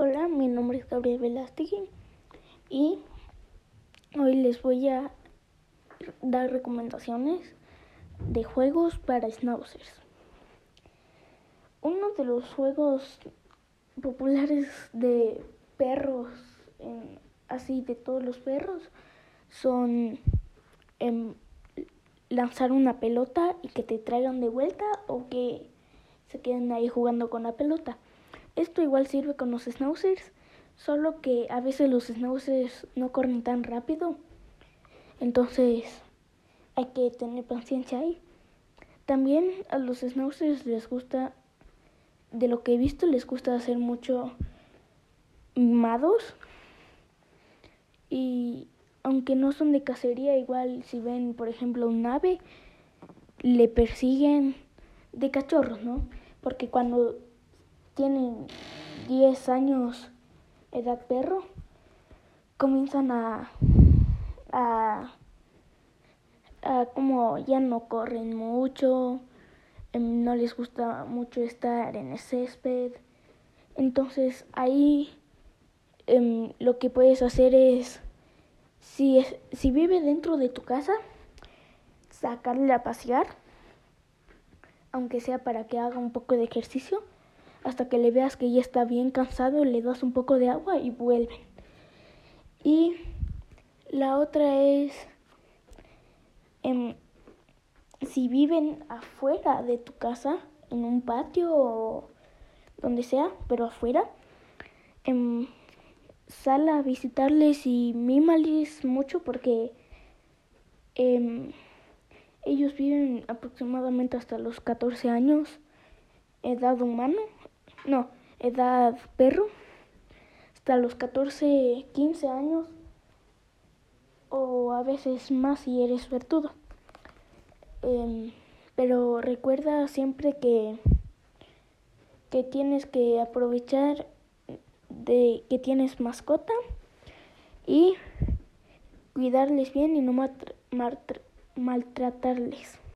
Hola, mi nombre es Gabriel Velázquez y hoy les voy a dar recomendaciones de juegos para schnauzers. Uno de los juegos populares de perros, así de todos los perros, son em, lanzar una pelota y que te traigan de vuelta o que se queden ahí jugando con la pelota. Esto igual sirve con los schnauzers, solo que a veces los schnauzers no corren tan rápido. Entonces hay que tener paciencia ahí. También a los schnauzers les gusta, de lo que he visto, les gusta hacer mucho mimados. Y aunque no son de cacería, igual si ven, por ejemplo, un ave, le persiguen de cachorros, ¿no? Porque cuando tienen 10 años edad perro, comienzan a, a, como ya no corren mucho, em, no les gusta mucho estar en el césped. Entonces ahí em, lo que puedes hacer es, si, es, si vive dentro de tu casa, sacarle a pasear, aunque sea para que haga un poco de ejercicio hasta que le veas que ya está bien cansado, le das un poco de agua y vuelven. Y la otra es, em, si viven afuera de tu casa, en un patio o donde sea, pero afuera, em, sal a visitarles y mímales mucho porque em, ellos viven aproximadamente hasta los 14 años, edad humana, no, edad perro, hasta los 14, 15 años, o a veces más si eres suertudo. Em, pero recuerda siempre que, que tienes que aprovechar de que tienes mascota y cuidarles bien y no maltratarles.